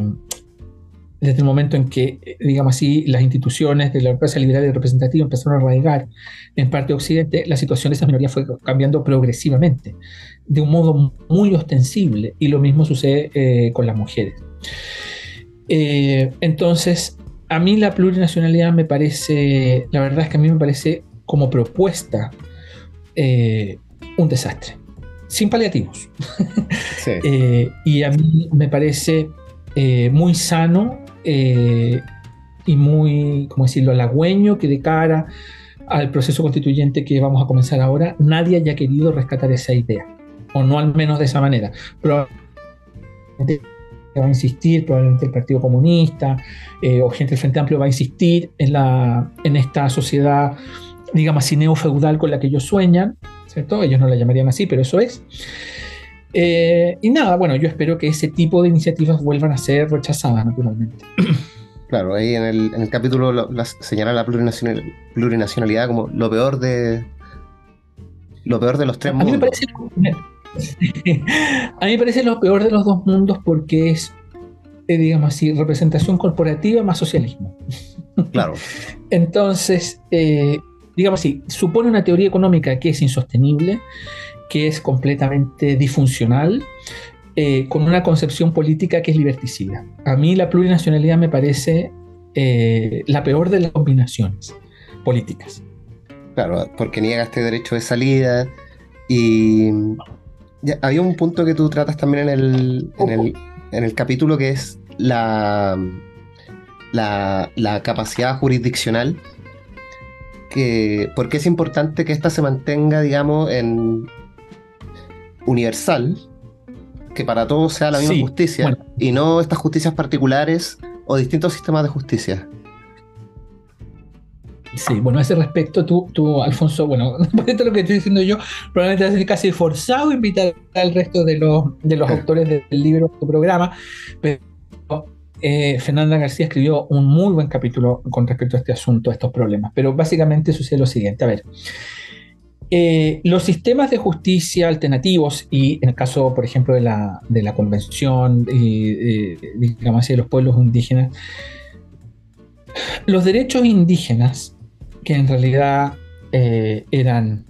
desde el momento en que, eh, digamos así, las instituciones de la democracia liberal y representativa empezaron a arraigar en parte de Occidente, la situación de esas minorías fue cambiando progresivamente, de un modo muy ostensible, y lo mismo sucede eh, con las mujeres. Eh, entonces, a mí la plurinacionalidad me parece, la verdad es que a mí me parece como propuesta un desastre sin paliativos. Y a mí me parece muy sano y muy, ¿cómo decirlo?, halagüeño que de cara al proceso constituyente que vamos a comenzar ahora, nadie haya querido rescatar esa idea, o no al menos de esa manera. Probablemente va a insistir, probablemente el Partido Comunista o gente del Frente Amplio va a insistir en, la, en esta sociedad, digamos así, neofeudal con la que ellos sueñan, ellos no la llamarían así, pero eso es. Eh, y nada, bueno, yo espero que ese tipo de iniciativas vuelvan a ser rechazadas, naturalmente. Claro, ahí en el, capítulo señala la plurinacionalidad como lo peor de lo peor de los tres mundos. a mí me parece lo peor de los dos mundos porque es, eh, digamos así, representación corporativa más socialismo. Claro. Entonces, eh, digamos así, supone una teoría económica que es insostenible, que es completamente disfuncional, eh, con una concepción política que es liberticida. A mí la plurinacionalidad me parece eh, la peor de las combinaciones políticas. Claro, porque niega este derecho de salida y había un punto que tú tratas también en el, en el, capítulo que es la, la, capacidad jurisdiccional que, por qué es importante que esta se mantenga, digamos, en universal, que para todos sea la misma justicia, y no estas justicias particulares o distintos sistemas de justicia. Sí, bueno, a ese respecto, tú, tú Alfonso, bueno, por esto lo que estoy diciendo yo, probablemente va a ser casi forzado invitar al resto de los, de los autores del libro, tu programa, pero eh, Fernanda García escribió un muy buen capítulo con respecto a este asunto, a estos problemas. Pero básicamente sucede lo siguiente. A ver, eh, los sistemas de justicia alternativos, y en el caso, por ejemplo, de la, de la Convención y, digamos de los pueblos indígenas, los derechos indígenas, que en realidad eh, eran,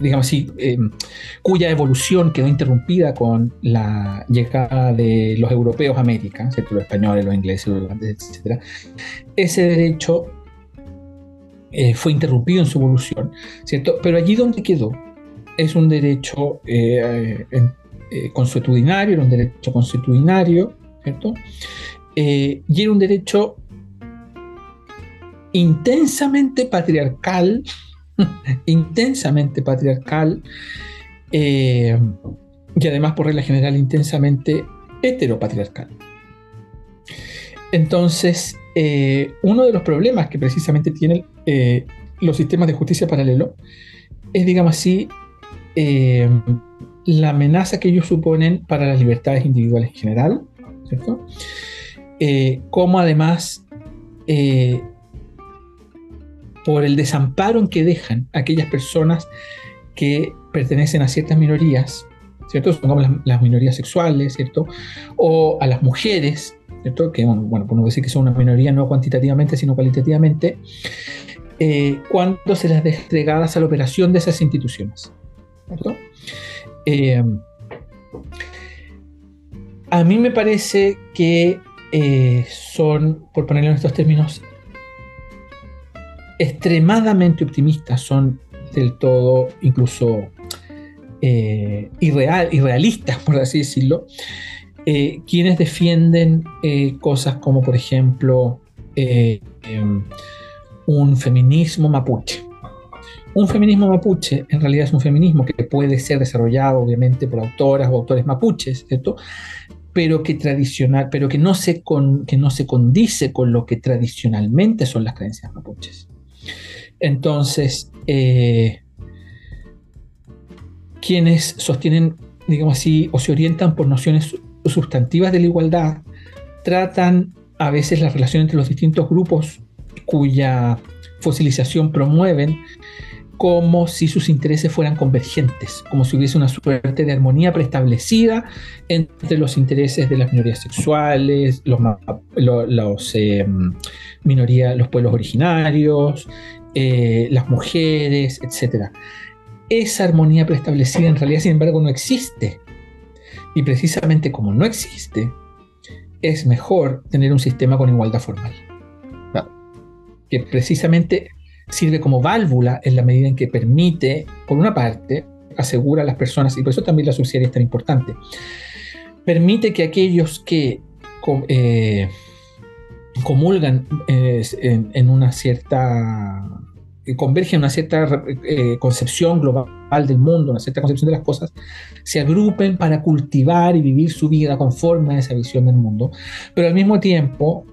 digamos así, em, cuya evolución quedó interrumpida con la llegada de los europeos a América, los españoles, los ingleses, los holandeses, etc. Ese derecho eh, fue interrumpido en su evolución, ¿cierto? Pero allí donde quedó es un derecho eh, eh, consuetudinario, era un derecho consuetudinario, ¿cierto? y era un derecho intensamente patriarcal, intensamente patriarcal eh, y además por regla general intensamente heteropatriarcal. Entonces, eh, uno de los problemas que precisamente tienen eh, los sistemas de justicia paralelo es, digamos así, la amenaza que ellos suponen para las libertades individuales en general, ¿cierto? como además por el desamparo en que dejan aquellas personas que pertenecen a ciertas minorías, ¿cierto? Supongamos las, minorías sexuales, ¿cierto? O a las mujeres, Que, bueno, podemos decir que son una minoría no cuantitativamente, sino cualitativamente, eh, cuando se las a la operación de esas instituciones. Eh, a mí me parece que eh, son, por ponerlo en estos términos, extremadamente optimistas, son del todo incluso irreal, irrealistas, por así decirlo, eh, quienes defienden eh, cosas como, por ejemplo, em, un feminismo mapuche. Un feminismo mapuche en realidad es un feminismo que puede ser desarrollado obviamente por autoras o autores mapuches, ¿cierto? pero que tradicional, pero que no se con, que no se condice con lo que tradicionalmente son las creencias mapuches. Entonces, eh, quienes sostienen, digamos así, o se orientan por nociones sustantivas de la igualdad, tratan a veces la relación entre los distintos grupos cuya fosilización promueven como si sus intereses fueran convergentes, como si hubiese una suerte de armonía preestablecida entre los intereses de las minorías sexuales, los, eh, los pueblos originarios, eh, las mujeres, etc. Esa armonía preestablecida en realidad, sin embargo, no existe. Y precisamente como no existe, es mejor tener un sistema con igualdad formal. Que precisamente sirve como válvula en la medida en que permite, por una parte, asegura a las personas, y por eso también la subsidiaria es tan importante, permite que aquellos que eh, comulgan eh, en, una cierta convergen en una cierta eh, concepción global del mundo, una cierta concepción de las cosas, se agrupen para cultivar y vivir su vida conforme a esa visión del mundo, pero al mismo tiempo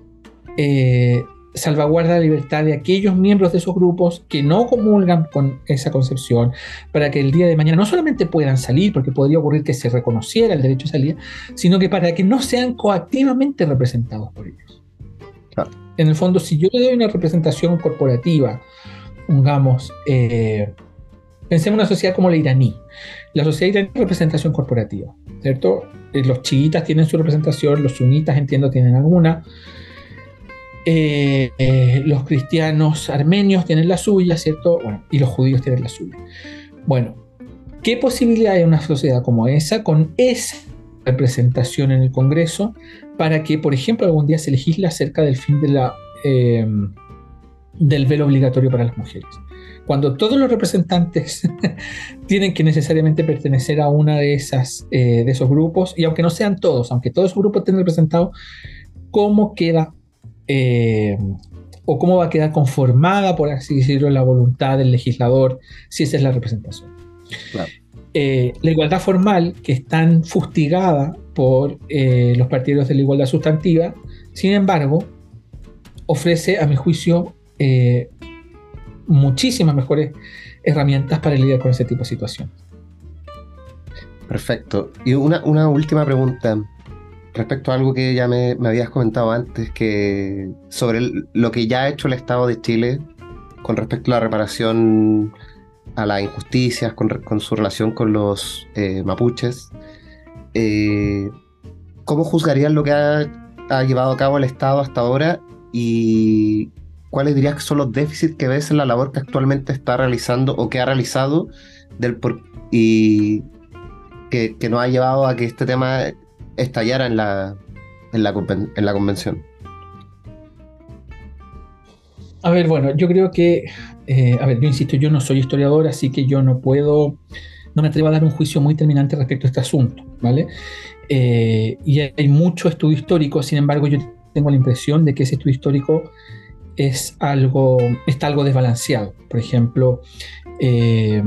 salvaguarda la libertad de aquellos miembros de esos grupos que no comulgan con esa concepción, para que el día de mañana no solamente puedan salir, porque podría ocurrir que se reconociera el derecho a salir, sino que para que no sean coactivamente representados por ellos. En el fondo, si yo le doy una representación corporativa, digamos, eh, pensemos en una sociedad como la iraní. La sociedad iraní es representación corporativa, ¿cierto? Eh, los chiitas tienen su representación, los sunitas, entiendo, tienen alguna eh, los cristianos armenios tienen la suya, ¿cierto? Bueno, y los judíos tienen la suya. Bueno, ¿qué posibilidad hay una sociedad como esa con esa representación en el Congreso para que, por ejemplo, algún día se legisle acerca del fin de la, del velo obligatorio para las mujeres? Cuando todos los representantes tienen que necesariamente pertenecer a una de esas de esos grupos, y aunque no sean todos, aunque todos esos grupos estén representados, ¿cómo queda eh, o cómo va a quedar conformada, por así decirlo, la voluntad del legislador, si esa es la representación. Eh, la igualdad formal, que es tan fustigada por eh, los partidos de la igualdad sustantiva, sin embargo, ofrece, a mi juicio, muchísimas mejores herramientas para lidiar con ese tipo de situaciones. Perfecto. Y una, una última pregunta respecto a algo que ya me, habías comentado antes, que sobre lo que ya ha hecho el Estado de Chile con respecto a la reparación a las injusticias, con, su relación con los eh, mapuches, eh, ¿cómo juzgarían lo que ha, llevado a cabo el Estado hasta ahora y cuáles dirías que son los déficits que ves en la labor que actualmente está realizando o que ha realizado y que, que nos ha llevado a que este tema estallara en la, en la, en la convención? A ver, bueno, yo creo que, eh, a ver, yo insisto, yo no soy historiador, así que yo no puedo, no me atrevo a dar un juicio muy terminante respecto a este asunto, ¿vale? Eh, y hay mucho estudio histórico, sin embargo, yo tengo la impresión de que ese estudio histórico es algo, está algo desbalanceado. Por ejemplo, eh,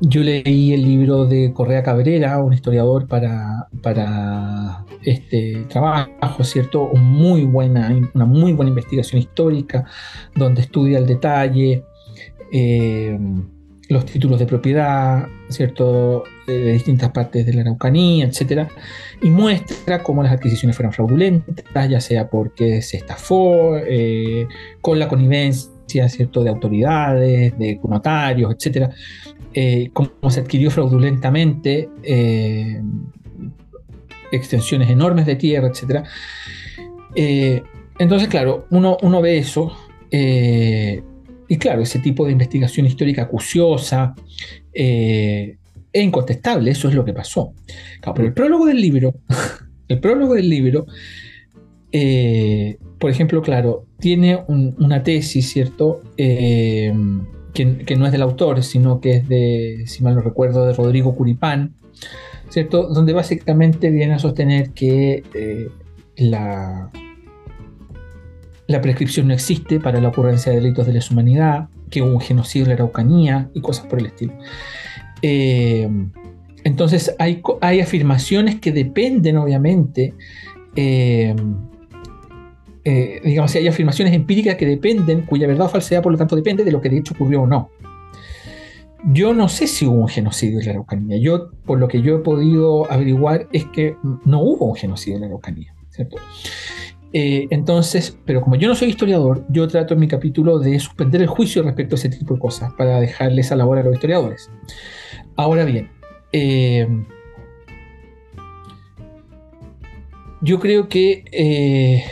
Yo leí el libro de Correa Cabrera, un historiador para, para este trabajo, ¿cierto? una muy buena investigación histórica, donde estudia el detalle, eh, los títulos de propiedad, ¿cierto? De distintas partes de la Araucanía, etc. Y muestra cómo las adquisiciones fueron fraudulentas, ya sea porque se estafó, eh, con la connivencia, ¿cierto? De autoridades, de notarios, etc. Eh, cómo se adquirió fraudulentamente eh, extensiones enormes de tierra, etc. Eh, entonces, claro, uno, uno ve eso y claro, ese tipo de investigación histórica acuciosa es incontestable, eso es lo que pasó. pero el prólogo del libro, el prólogo del libro, por ejemplo, claro, tiene una tesis, ¿cierto? que, no es del autor, sino que es de, si mal no recuerdo, de Rodrigo Curipán, ¿cierto? Donde básicamente viene a sostener que eh, la, la prescripción no existe para la ocurrencia de delitos de lesa humanidad, que hubo un genocidio en la Araucanía y cosas por el estilo. Eh, entonces hay, afirmaciones que dependen, obviamente, eh, eh, digamos, hay afirmaciones empíricas que dependen, cuya verdad o falsedad, por lo tanto, depende de lo que de hecho ocurrió o no. Yo no sé si hubo un genocidio en la Araucanía. Yo, por lo que yo he podido averiguar, es que no hubo un genocidio en la Araucanía, ¿cierto? Eh, entonces, pero como yo no soy historiador, yo trato en mi capítulo de suspender el juicio respecto a ese tipo de cosas para dejarles esa labor a los historiadores. Ahora bien, eh, yo creo que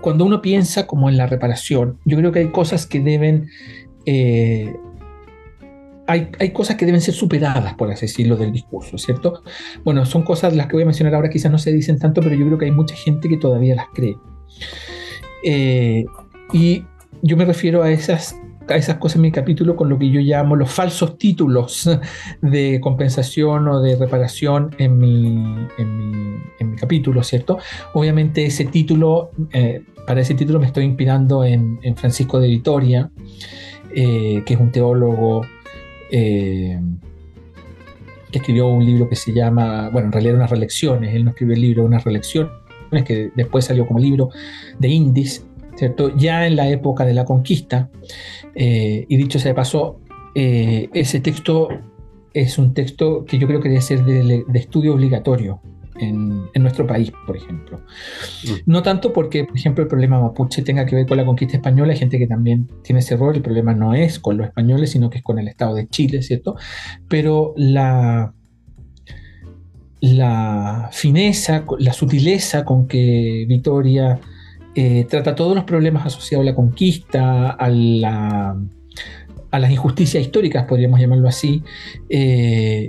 cuando uno piensa como en la reparación, yo creo que hay cosas que deben... Eh, hay, cosas que deben ser superadas, por así decirlo, del discurso, ¿cierto? Bueno, son cosas las que voy a mencionar ahora, quizás no se dicen tanto, pero yo creo que hay mucha gente que todavía las cree. Eh, y yo me refiero a esas esas cosas en mi capítulo con lo que yo llamo los falsos títulos de compensación o de reparación en mi, en mi, capítulo, ¿cierto? Obviamente ese título, eh, para ese título me estoy inspirando en, Francisco de Vitoria, eh, que es un teólogo eh, que escribió un libro que se llama, bueno, en realidad unas relecciones, él no escribió el libro, unas relecciones, que después salió como libro de Indis, ¿cierto? Ya en la época de la conquista, eh, y dicho sea de paso, eh, ese texto es un texto que yo creo que debe ser de, estudio obligatorio en, nuestro país, por ejemplo. Mm. No tanto porque, por ejemplo, el problema mapuche tenga que ver con la conquista española, hay gente que también tiene ese error, el problema no es con los españoles, sino que es con el Estado de Chile, ¿cierto? Pero la, la fineza, la sutileza con que Vitoria eh, trata todos los problemas asociados a la conquista, a, la, a las injusticias históricas, podríamos llamarlo así, eh,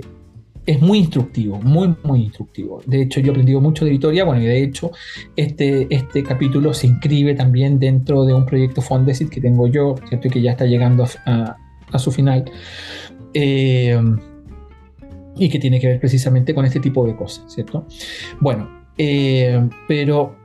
es muy instructivo, muy, muy instructivo. De hecho, yo he aprendido mucho de Vitoria, bueno, y de hecho, este, este capítulo se inscribe también dentro de un proyecto Fondesit que tengo yo, ¿cierto? Que ya está llegando a, su final. Eh, y que tiene que ver precisamente con este tipo de cosas, ¿cierto? Bueno, pero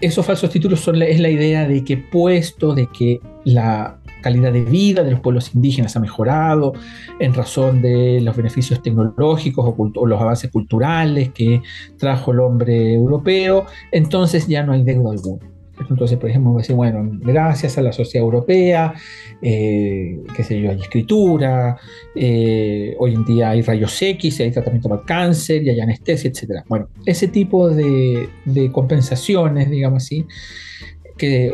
esos falsos títulos son es la idea de que puesto de que la calidad de vida de los pueblos indígenas ha mejorado en razón de los beneficios tecnológicos o, los avances culturales que trajo el hombre europeo, entonces ya no hay deuda alguna. Entonces, por ejemplo, decir, bueno, gracias a la sociedad europea, eh, qué sé yo, hay escritura, eh, hoy en día hay rayos X, hay tratamiento para el cáncer y hay anestesia, etc. Bueno, ese tipo de, compensaciones, digamos así, que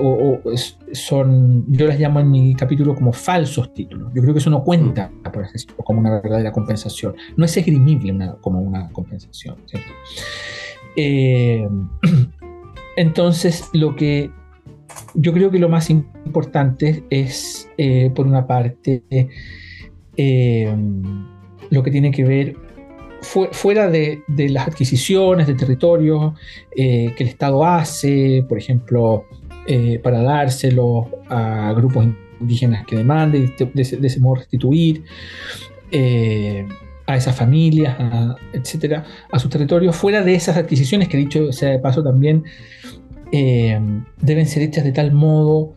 son, yo las llamo en mi capítulo como falsos títulos. Yo creo que eso no cuenta, por ejemplo, como una verdadera compensación. No es esgrimible como una compensación, ¿cierto? Eh, Entonces, lo que yo creo que lo más importante es, eh, por una parte, eh, lo que tiene que ver fuera de, las adquisiciones de territorios eh, que el Estado hace, por ejemplo, para dárselo a grupos indígenas que demanden, de, ese modo restituir a esas familias, etcétera, a sus territorios, fuera de esas adquisiciones que dicho sea de paso también eh, deben ser hechas de tal modo,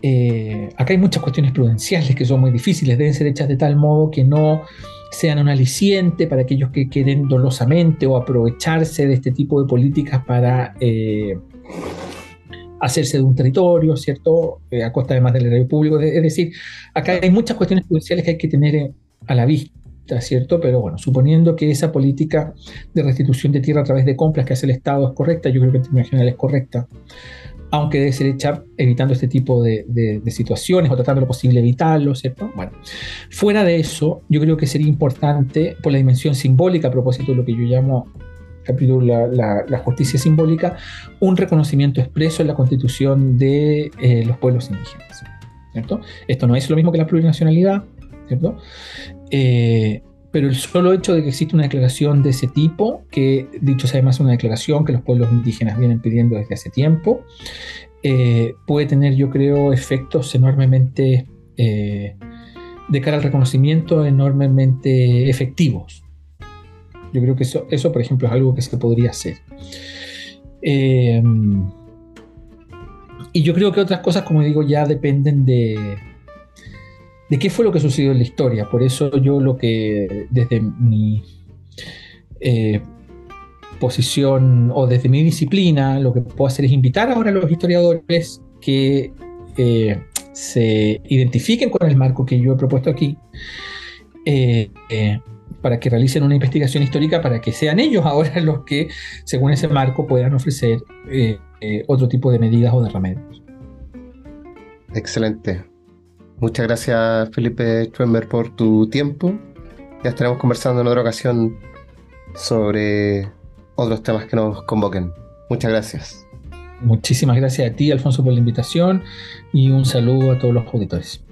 eh, acá hay muchas cuestiones prudenciales que son muy difíciles, deben ser hechas de tal modo que no sean un aliciente para aquellos que quieren dolosamente o aprovecharse de este tipo de políticas para eh, hacerse de un territorio, ¿cierto? a costa además del erario público. Es decir, acá hay muchas cuestiones prudenciales que hay que tener a la vista. ¿cierto? Pero bueno, suponiendo que esa política de restitución de tierra a través de compras que hace el Estado es correcta, yo creo que en términos general es correcta, aunque debe ser hecha evitando este tipo de, situaciones o tratando lo posible evitarlo, ¿cierto? Bueno, fuera de eso, yo creo que sería importante, por la dimensión simbólica, a propósito de lo que yo llamo capítulo la, justicia simbólica, un reconocimiento expreso en la constitución de eh, los pueblos indígenas. ¿cierto? Esto no es lo mismo que la plurinacionalidad, ¿cierto? Eh, pero el solo hecho de que existe una declaración de ese tipo, que dicho sea además una declaración que los pueblos indígenas vienen pidiendo desde hace tiempo, eh, puede tener, yo creo, efectos enormemente, de cara al reconocimiento, enormemente efectivos. Yo creo que eso, eso, por ejemplo, es algo que se podría hacer. y yo creo que otras cosas, como digo, ya dependen de, de qué fue lo que sucedió en la historia. Por eso yo lo que desde mi eh, posición o desde mi disciplina, lo que puedo hacer es invitar ahora a los historiadores que eh, se identifiquen con el marco que yo he propuesto aquí. Eh, para que realicen una investigación histórica, para que sean ellos ahora los que, según ese marco, puedan ofrecer otro tipo de medidas o de remedios. Excelente. Muchas gracias, Felipe Schwember, por tu tiempo. Ya estaremos conversando en otra ocasión sobre otros temas que nos convoquen. Muchas gracias. Muchísimas gracias a ti, Alfonso, por la invitación y un saludo a todos los auditores.